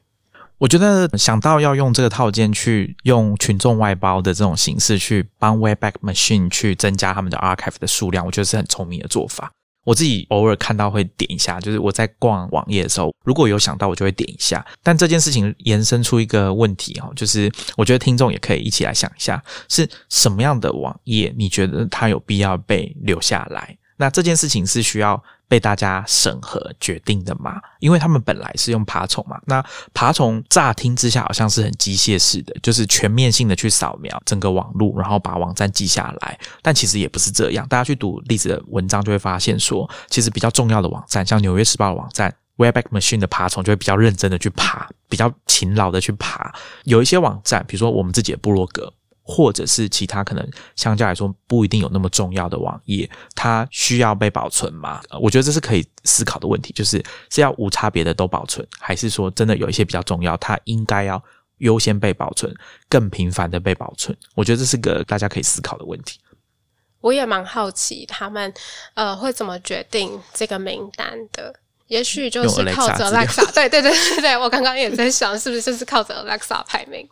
我觉得想到要用这个套件去用群众外包的这种形式去帮 Wayback Machine 去增加他们的 archive 的数量，我觉得是很聪明的做法。我自己偶尔看到会点一下，就是我在逛网页的时候，如果有想到我就会点一下。但这件事情延伸出一个问题哦，就是我觉得听众也可以一起来想一下，是什么样的网页你觉得它有必要被留下来？那这件事情是需要被大家审核决定的嘛？因为他们本来是用爬虫嘛，那爬虫乍听之下好像是很机械式的，就是全面性的去扫描整个网路，然后把网站记下来。但其实也不是这样，大家去读例子的文章就会发现说，其实比较重要的网站，像《纽约时报》的网站。Webback Machine 的爬虫就会比较认真的去爬，比较勤劳的去爬。有一些网站，比如说我们自己的部落格，或者是其他可能相较来说不一定有那么重要的网页，它需要被保存吗？我觉得这是可以思考的问题，就是是要无差别的都保存，还是说真的有一些比较重要，它应该要优先被保存，更频繁的被保存？我觉得这是个大家可以思考的问题。我也蛮好奇他们呃会怎么决定这个名单的。也许就是靠着 Alexa，对对对对对，我刚刚也在想，是不是就是靠着 Alexa 排名？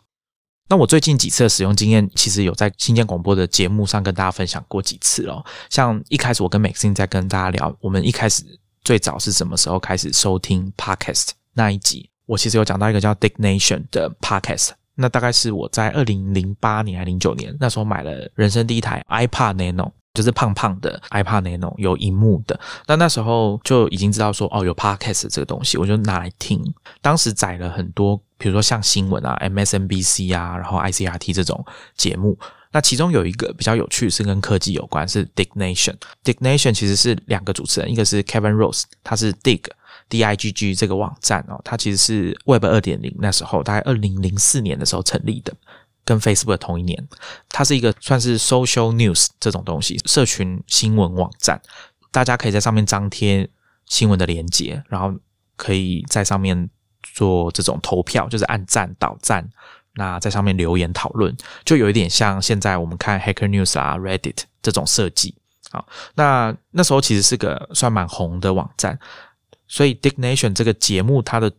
那我最近几次的使用经验，其实有在新建广播的节目上跟大家分享过几次哦。像一开始我跟 Maxine 在跟大家聊，我们一开始最早是什么时候开始收听 Podcast 那一集，我其实有讲到一个叫 Dignation 的 Podcast。那大概是我在二零零八年还零九年那时候买了人生第一台 iPad Nano。就是胖胖的 iPad Nano 有荧幕的，那那时候就已经知道说哦有 Podcast 这个东西，我就拿来听。当时载了很多，比如说像新闻啊、MSNBC 啊，然后 ICRT 这种节目。那其中有一个比较有趣，是跟科技有关，是 Dignation。Dignation 其实是两个主持人，一个是 Kevin Rose，他是 Dig D I G G 这个网站哦，它其实是 Web 二点零那时候大概二零零四年的时候成立的。跟 Facebook 同一年，它是一个算是 social news 这种东西，社群新闻网站，大家可以在上面张贴新闻的连接，然后可以在上面做这种投票，就是按赞、导赞，那在上面留言讨论，就有一点像现在我们看 Hacker News 啊、Reddit 这种设计。好，那那时候其实是个算蛮红的网站，所以 Dignation 这个节目它的。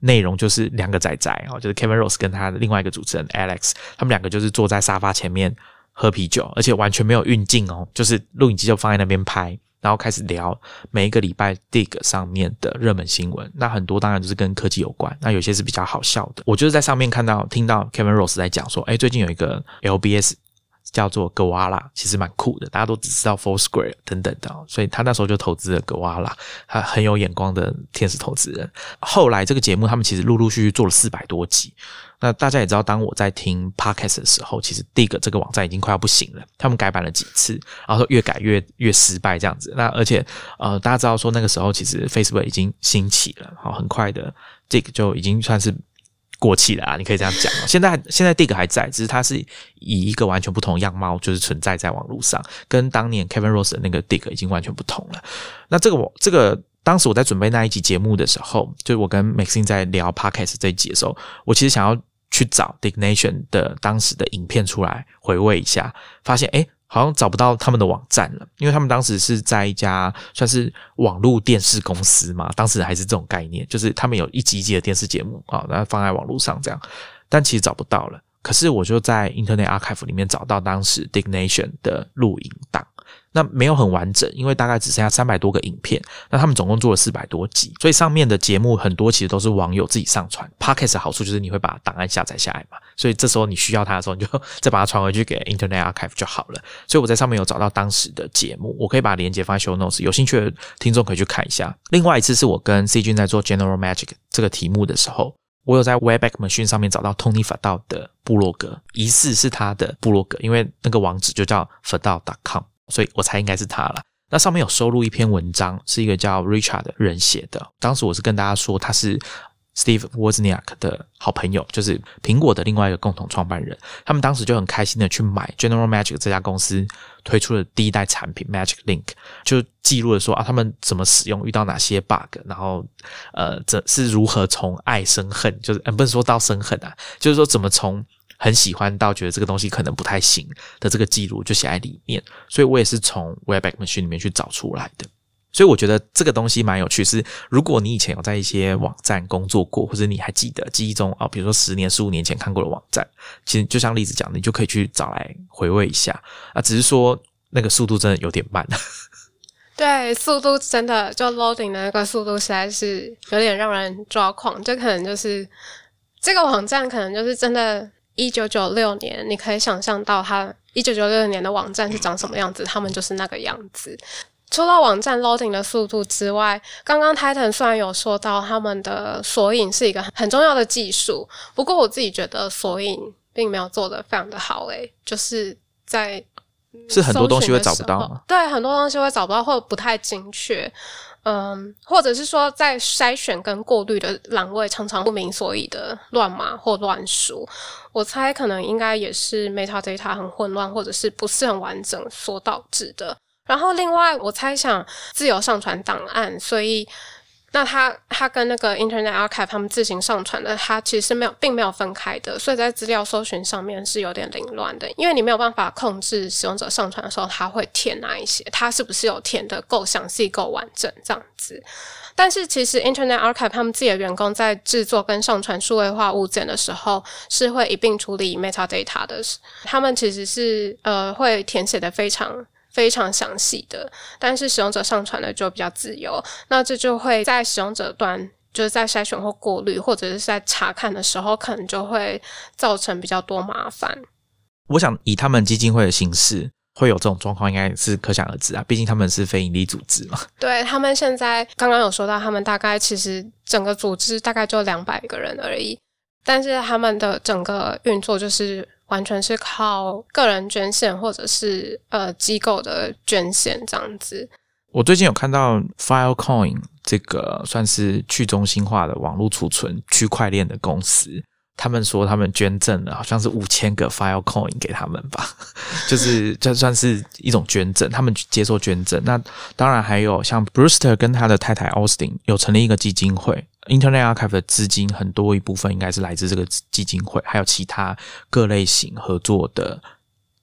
内容就是两个仔仔哦，就是 Kevin Rose 跟他的另外一个主持人 Alex，他们两个就是坐在沙发前面喝啤酒，而且完全没有运镜哦，就是录影机就放在那边拍，然后开始聊每一个礼拜 Dig 上面的热门新闻。那很多当然就是跟科技有关，那有些是比较好笑的。我就是在上面看到听到 Kevin Rose 在讲说，哎，最近有一个 LBS。叫做格瓦拉，其实蛮酷的，大家都只知道 Four Square 等等的，所以他那时候就投资了格瓦拉，他很有眼光的天使投资人。后来这个节目他们其实陆陆续续做了四百多集。那大家也知道，当我在听 Podcast 的时候，其实 Dig 这个网站已经快要不行了，他们改版了几次，然后越改越越失败这样子。那而且呃，大家知道说那个时候其实 Facebook 已经兴起了，好，很快的 Dig 就已经算是。过气了啊！你可以这样讲哦。现在现在 Dig 还在，只是它是以一个完全不同样貌，就是存在在网络上，跟当年 Kevin Rose 的那个 Dig 已经完全不同了。那这个我这个当时我在准备那一集节目的时候，就是我跟 Maxine 在聊 Podcast 这一集的时候，我其实想要去找 Dignation 的当时的影片出来回味一下，发现哎。好像找不到他们的网站了，因为他们当时是在一家算是网络电视公司嘛，当时还是这种概念，就是他们有一集一集的电视节目啊，然后放在网络上这样，但其实找不到了。可是我就在 Internet Archive 里面找到当时 Dignation 的录影档。那没有很完整，因为大概只剩下三百多个影片。那他们总共做了四百多集，所以上面的节目很多其实都是网友自己上传。Podcast 的好处就是你会把档案下载下来嘛，所以这时候你需要它的时候，你就 再把它传回去给 Internet Archive 就好了。所以我在上面有找到当时的节目，我可以把链接放在 Show Notes，有兴趣的听众可以去看一下。另外一次是我跟 C 君在做 General Magic 这个题目的时候，我有在 Webback Machine 上面找到 Tony Fadal 的部落格，疑似是他的部落格，因为那个网址就叫 Fadal.com。所以我猜应该是他了。那上面有收录一篇文章，是一个叫 Richard 的人写的。当时我是跟大家说，他是 Steve Wozniak 的好朋友，就是苹果的另外一个共同创办人。他们当时就很开心的去买 General Magic 这家公司推出的第一代产品 Magic Link，就记录了说啊，他们怎么使用，遇到哪些 bug，然后呃，这是如何从爱生恨，就是不是说到生恨啊，就是说怎么从。很喜欢到觉得这个东西可能不太行的这个记录就写在里面，所以我也是从 Webback Machine 里面去找出来的。所以我觉得这个东西蛮有趣。是如果你以前有在一些网站工作过，或者你还记得记忆中啊，比如说十年、十五年前看过的网站，其实就像例子讲，你就可以去找来回味一下啊。只是说那个速度真的有点慢。对，速度真的就 loading 的那个速度实在是有点让人抓狂。这可能就是这个网站可能就是真的。一九九六年，你可以想象到它一九九六年的网站是长什么样子，他们就是那个样子。除了网站 loading 的速度之外，刚刚 Titan 虽然有说到他们的索引是一个很重要的技术，不过我自己觉得索引并没有做的非常的好。诶，就是在是很多东西会找不到吗？对，很多东西会找不到，或者不太精确。嗯，或者是说在筛选跟过滤的栏位常常不明所以的乱码或乱输，我猜可能应该也是 metadata 很混乱或者是不是很完整所导致的。然后另外我猜想自由上传档案，所以。那它它跟那个 Internet Archive 他们自行上传的，它其实是没有并没有分开的，所以在资料搜寻上面是有点凌乱的，因为你没有办法控制使用者上传的时候他会填哪一些，他是不是有填的够详细、够完整这样子。但是其实 Internet Archive 他们自己的员工在制作跟上传数位化物件的时候，是会一并处理 metadata 的，他们其实是呃会填写的非常。非常详细的，但是使用者上传的就比较自由，那这就会在使用者端，就是在筛选或过滤，或者是在查看的时候，可能就会造成比较多麻烦。我想以他们基金会的形式，会有这种状况，应该是可想而知啊。毕竟他们是非营利组织嘛。对他们现在刚刚有说到，他们大概其实整个组织大概就两百个人而已，但是他们的整个运作就是。完全是靠个人捐献或者是呃机构的捐献这样子。我最近有看到 Filecoin 这个算是去中心化的网络储存区块链的公司，他们说他们捐赠了好像是五千个 Filecoin 给他们吧，就是这算是一种捐赠，他们接受捐赠。那当然还有像 Brewster 跟他的太太 Austin 有成立一个基金会。Internet Archive 的资金很多一部分应该是来自这个基金会，还有其他各类型合作的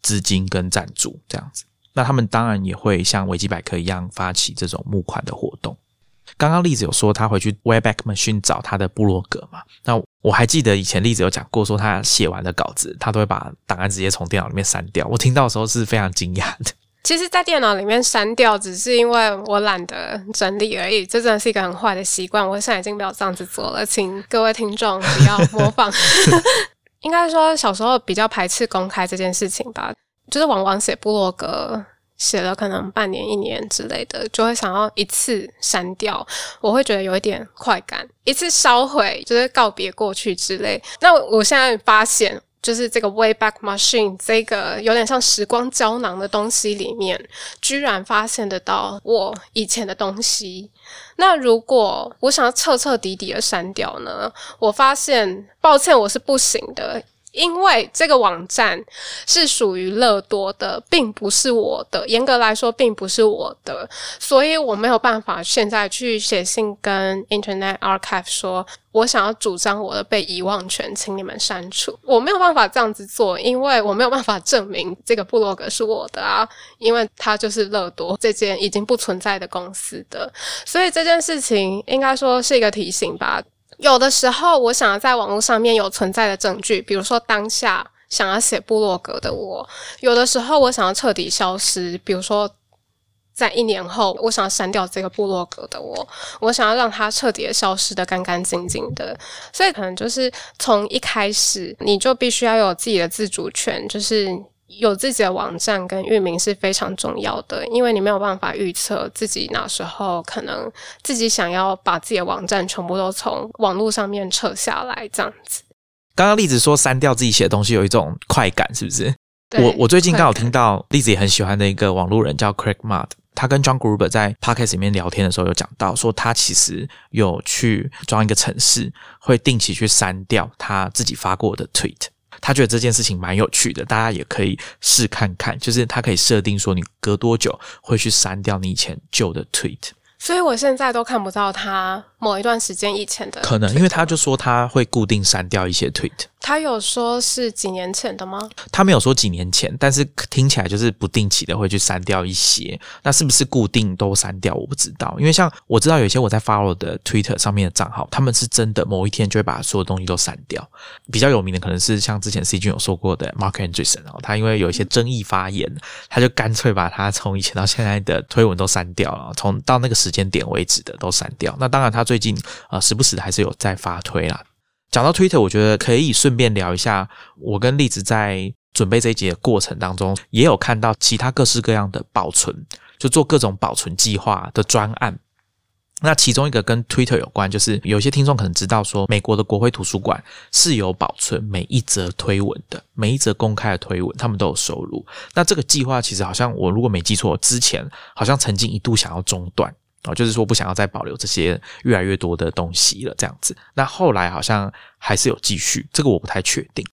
资金跟赞助这样子。那他们当然也会像维基百科一样发起这种募款的活动。刚刚栗子有说他回去 Wayback Machine 找他的部落格嘛？那我还记得以前栗子有讲过，说他写完的稿子，他都会把档案直接从电脑里面删掉。我听到的时候是非常惊讶的。其实，在电脑里面删掉，只是因为我懒得整理而已。这真的是一个很坏的习惯，我现在已经没有这样子做了，请各位听众不要模仿。应该说，小时候比较排斥公开这件事情吧，就是往往写部落格，写了可能半年、一年之类的，就会想要一次删掉，我会觉得有一点快感，一次烧毁，就是告别过去之类。那我现在发现。就是这个 Wayback Machine 这个有点像时光胶囊的东西里面，居然发现得到我以前的东西。那如果我想要彻彻底底的删掉呢？我发现，抱歉，我是不行的。因为这个网站是属于乐多的，并不是我的。严格来说，并不是我的，所以我没有办法现在去写信跟 Internet Archive 说，我想要主张我的被遗忘权，请你们删除。我没有办法这样子做，因为我没有办法证明这个部落格是我的啊，因为它就是乐多这间已经不存在的公司的。所以这件事情应该说是一个提醒吧。有的时候，我想要在网络上面有存在的证据，比如说当下想要写部落格的我；有的时候，我想要彻底消失，比如说在一年后，我想要删掉这个部落格的我，我想要让它彻底的消失的干干净净的。所以，可能就是从一开始，你就必须要有自己的自主权，就是。有自己的网站跟域名是非常重要的，因为你没有办法预测自己哪时候可能自己想要把自己的网站全部都从网络上面撤下来，这样子。刚刚栗子说删掉自己写的东西有一种快感，是不是？我我最近刚好听到栗子也很喜欢的一个网络人叫 Craig Mudd，他跟 John Gruber 在 Podcast 里面聊天的时候有讲到，说他其实有去装一个程式，会定期去删掉他自己发过的 Tweet。他觉得这件事情蛮有趣的，大家也可以试看看。就是他可以设定说，你隔多久会去删掉你以前旧的 tweet。所以我现在都看不到他某一段时间以前的。可能因为他就说他会固定删掉一些 tweet。他有说是几年前的吗？他没有说几年前，但是听起来就是不定期的会去删掉一些。那是不是固定都删掉？我不知道。因为像我知道有些我在 follow 的 Twitter 上面的账号，他们是真的某一天就会把所有东西都删掉。比较有名的可能是像之前 C 君有说过的 Mark Andreessen 哦，他因为有一些争议发言，他就干脆把他从以前到现在的推文都删掉了，从到那个时。间点为止的都删掉。那当然，他最近呃时不时还是有在发推啦。讲到 Twitter，我觉得可以顺便聊一下。我跟栗子在准备这一集的过程当中，也有看到其他各式各样的保存，就做各种保存计划的专案。那其中一个跟 Twitter 有关，就是有些听众可能知道，说美国的国会图书馆是有保存每一则推文的，每一则公开的推文，他们都有收录。那这个计划其实好像我如果没记错，之前好像曾经一度想要中断。哦，就是说不想要再保留这些越来越多的东西了，这样子。那后来好像还是有继续，这个我不太确定。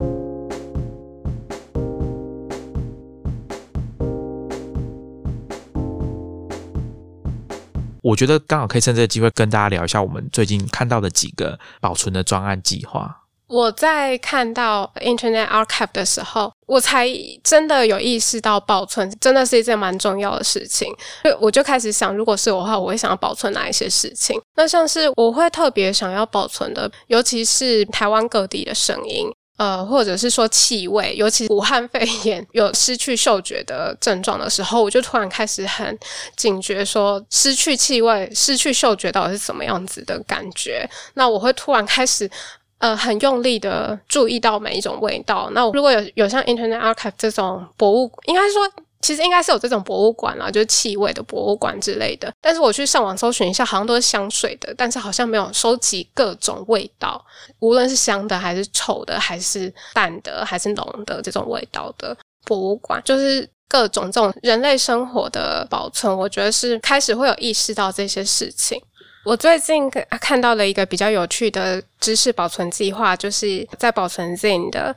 我觉得刚好可以趁这个机会跟大家聊一下我们最近看到的几个保存的专案计划。我在看到 Internet Archive 的时候，我才真的有意识到保存真的是一件蛮重要的事情。就我就开始想，如果是我的话，我会想要保存哪一些事情？那像是我会特别想要保存的，尤其是台湾各地的声音。呃，或者是说气味，尤其武汉肺炎 有失去嗅觉的症状的时候，我就突然开始很警觉，说失去气味、失去嗅觉到底是什么样子的感觉。那我会突然开始呃很用力的注意到每一种味道。那如果有有像 Internet Archive 这种博物，应该说。其实应该是有这种博物馆啦，就是气味的博物馆之类的。但是我去上网搜寻一下，好像都是香水的，但是好像没有收集各种味道，无论是香的还是臭的，还是淡的还是浓的这种味道的博物馆，就是各种这种人类生活的保存。我觉得是开始会有意识到这些事情。我最近看到了一个比较有趣的知识保存计划，就是在保存 Zin 的。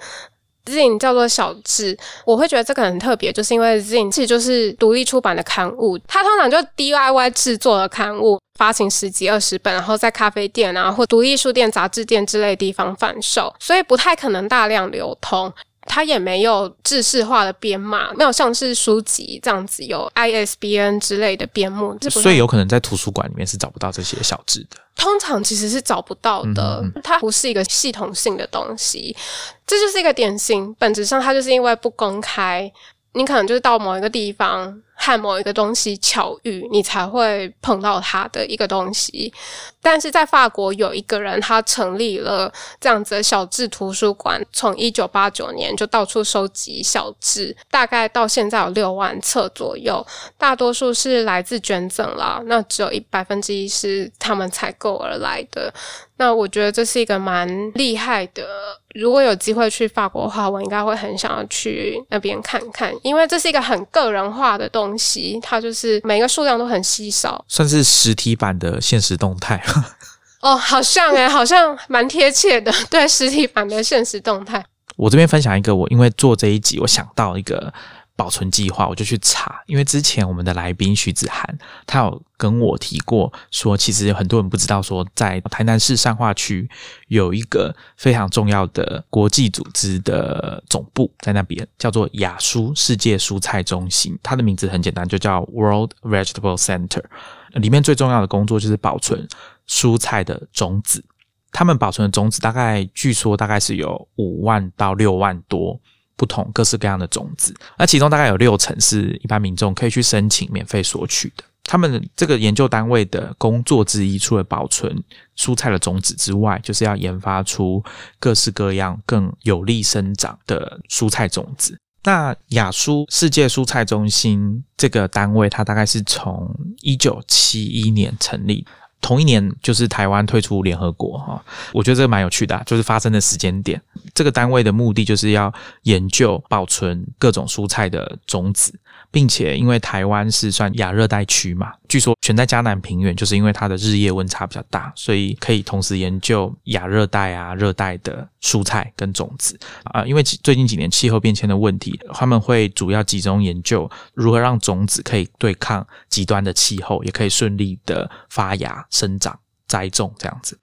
Zin 叫做小智，我会觉得这个很特别，就是因为 Zin 其实就是独立出版的刊物，它通常就 DIY 制作的刊物，发行十几二十本，然后在咖啡店啊或独立书店、杂志店之类地方贩售，所以不太可能大量流通。它也没有制式化的编码，没有像是书籍这样子有 ISBN 之类的编目，所以有可能在图书馆里面是找不到这些小字的。通常其实是找不到的，它不是一个系统性的东西，这就是一个典型。本质上，它就是因为不公开，你可能就是到某一个地方。和某一个东西巧遇，你才会碰到它的一个东西。但是在法国有一个人，他成立了这样子的小智图书馆，从一九八九年就到处收集小智，大概到现在有六万册左右，大多数是来自捐赠啦，那只有一百分之一是他们采购而来的。那我觉得这是一个蛮厉害的。如果有机会去法国的话，我应该会很想要去那边看看，因为这是一个很个人化的东西，它就是每个数量都很稀少，算是实体版的现实动态。哦，好像诶，好像蛮贴切的，对，实体版的现实动态。我这边分享一个，我因为做这一集，我想到一个。保存计划，我就去查，因为之前我们的来宾徐子涵，他有跟我提过，说其实有很多人不知道，说在台南市善化区有一个非常重要的国际组织的总部在那边，叫做亚蔬世界蔬菜中心，它的名字很简单，就叫 World Vegetable Center。里面最重要的工作就是保存蔬菜的种子，他们保存的种子大概据说大概是有五万到六万多。不同各式各样的种子，那其中大概有六成是一般民众可以去申请免费索取的。他们这个研究单位的工作之一，除了保存蔬菜的种子之外，就是要研发出各式各样更有利生长的蔬菜种子。那亚蔬世界蔬菜中心这个单位，它大概是从一九七一年成立。同一年就是台湾退出联合国哈，我觉得这个蛮有趣的，就是发生的时间点。这个单位的目的就是要研究保存各种蔬菜的种子。并且，因为台湾是算亚热带区嘛，据说全在加南平原，就是因为它的日夜温差比较大，所以可以同时研究亚热带啊、热带的蔬菜跟种子啊。因为最近几年气候变迁的问题，他们会主要集中研究如何让种子可以对抗极端的气候，也可以顺利的发芽、生长、栽种这样子。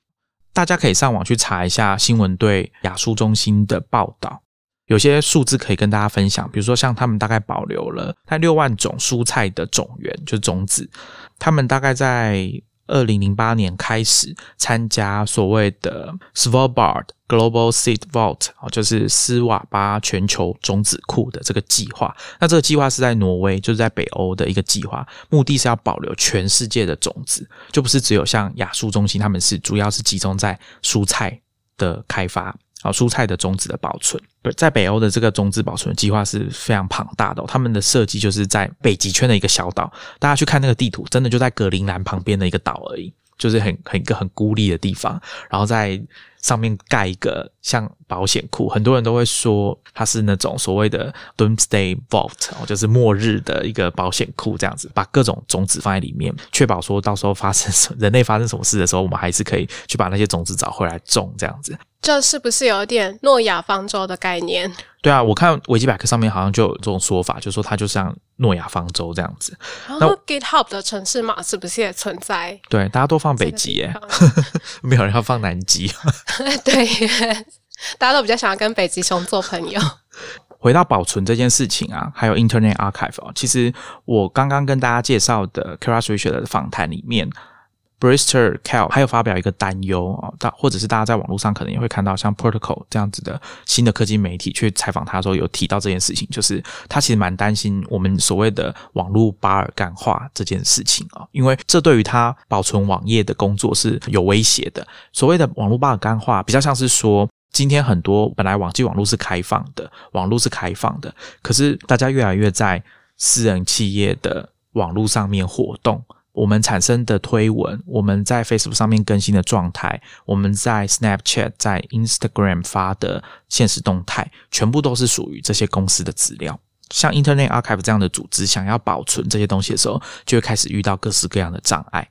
大家可以上网去查一下新闻对亚蔬中心的报道。有些数字可以跟大家分享，比如说像他们大概保留了在六万种蔬菜的种源，就是种子。他们大概在二零零八年开始参加所谓的 Svalbard Global Seed Vault，哦，就是斯瓦巴全球种子库的这个计划。那这个计划是在挪威，就是在北欧的一个计划，目的是要保留全世界的种子，就不是只有像亚蔬中心，他们是主要是集中在蔬菜的开发。好，蔬菜的种子的保存，在北欧的这个种子保存计划是非常庞大的。他们的设计就是在北极圈的一个小岛，大家去看那个地图，真的就在格陵兰旁边的一个岛而已，就是很很一个很孤立的地方。然后在上面盖一个像保险库，很多人都会说它是那种所谓的 Doomsday Vault，哦，就是末日的一个保险库，这样子把各种种子放在里面，确保说到时候发生什人类发生什么事的时候，我们还是可以去把那些种子找回来种，这样子。这是不是有点诺亚方舟的概念？对啊，我看维基百科上面好像就有这种说法，就说它就像诺亚方舟这样子。然后 GitHub 的城市码是不是也存在？对，大家都放北极耶，没有人要放南极。对，大家都比较想要跟北极熊做朋友。回到保存这件事情啊，还有 Internet Archive 啊，其实我刚刚跟大家介绍的 Kara Swisher 的访谈里面。Brister Cal 还有发表一个担忧啊，大或者是大家在网络上可能也会看到，像 Protocol 这样子的新的科技媒体去采访他的时候，有提到这件事情，就是他其实蛮担心我们所谓的网络巴尔干化这件事情啊，因为这对于他保存网页的工作是有威胁的。所谓的网络巴尔干化，比较像是说，今天很多本来网际网络是开放的，网络是开放的，可是大家越来越在私人企业的网络上面活动。我们产生的推文，我们在 Facebook 上面更新的状态，我们在 Snapchat、在 Instagram 发的现实动态，全部都是属于这些公司的资料。像 Internet Archive 这样的组织，想要保存这些东西的时候，就会开始遇到各式各样的障碍。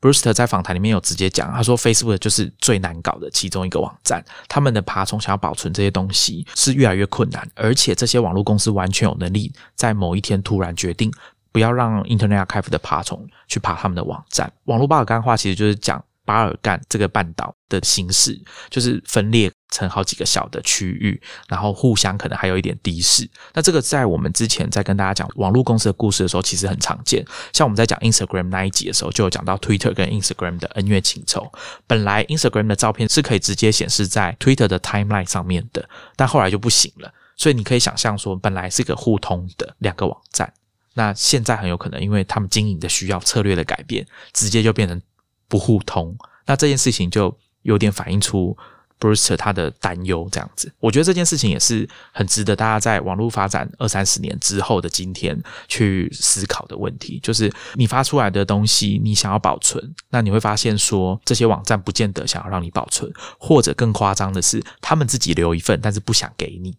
Bruce 在访谈里面有直接讲，他说 Facebook 就是最难搞的其中一个网站，他们的爬虫想要保存这些东西是越来越困难，而且这些网络公司完全有能力在某一天突然决定。不要让 Internet Archive 的爬虫去爬他们的网站。网络巴尔干化其实就是讲巴尔干这个半岛的形式，就是分裂成好几个小的区域，然后互相可能还有一点敌视。那这个在我们之前在跟大家讲网络公司的故事的时候，其实很常见。像我们在讲 Instagram 那一集的时候，就有讲到 Twitter 跟 Instagram 的恩怨情仇。本来 Instagram 的照片是可以直接显示在 Twitter 的 Timeline 上面的，但后来就不行了。所以你可以想象说，本来是个互通的两个网站。那现在很有可能，因为他们经营的需要、策略的改变，直接就变成不互通。那这件事情就有点反映出 Bruce 他的担忧。这样子，我觉得这件事情也是很值得大家在网络发展二三十年之后的今天去思考的问题。就是你发出来的东西，你想要保存，那你会发现说，这些网站不见得想要让你保存，或者更夸张的是，他们自己留一份，但是不想给你。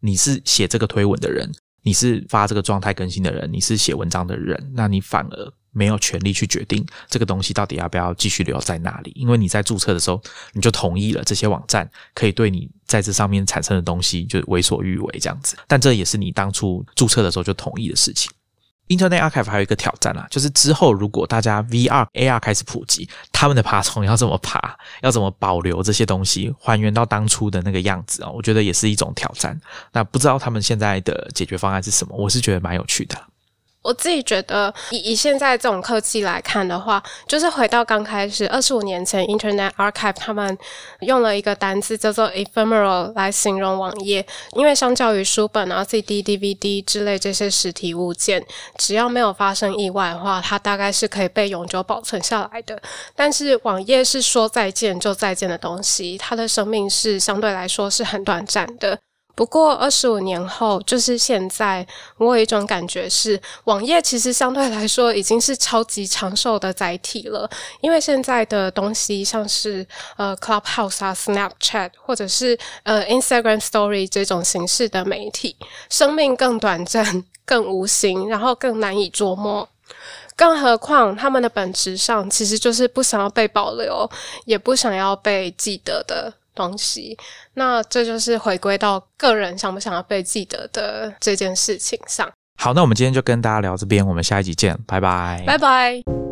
你是写这个推文的人。你是发这个状态更新的人，你是写文章的人，那你反而没有权利去决定这个东西到底要不要继续留在那里，因为你在注册的时候你就同意了这些网站可以对你在这上面产生的东西就为所欲为这样子，但这也是你当初注册的时候就同意的事情。Internet Archive 还有一个挑战啊，就是之后如果大家 VR、AR 开始普及，他们的爬虫要怎么爬，要怎么保留这些东西，还原到当初的那个样子啊？我觉得也是一种挑战。那不知道他们现在的解决方案是什么？我是觉得蛮有趣的。我自己觉得，以以现在这种科技来看的话，就是回到刚开始二十五年前，Internet Archive 他们用了一个单词叫做 ephemeral 来形容网页，因为相较于书本啊、CD、DVD 之类这些实体物件，只要没有发生意外的话，它大概是可以被永久保存下来的。但是网页是说再见就再见的东西，它的生命是相对来说是很短暂的。不过二十五年后，就是现在，我有一种感觉是，网页其实相对来说已经是超级长寿的载体了。因为现在的东西，像是呃 Clubhouse 啊、Snapchat 或者是呃 Instagram Story 这种形式的媒体，生命更短暂、更无形，然后更难以捉摸。更何况，他们的本质上其实就是不想要被保留，也不想要被记得的。东西，那这就是回归到个人想不想要被记得的这件事情上。好，那我们今天就跟大家聊这边，我们下一集见，拜拜，拜拜。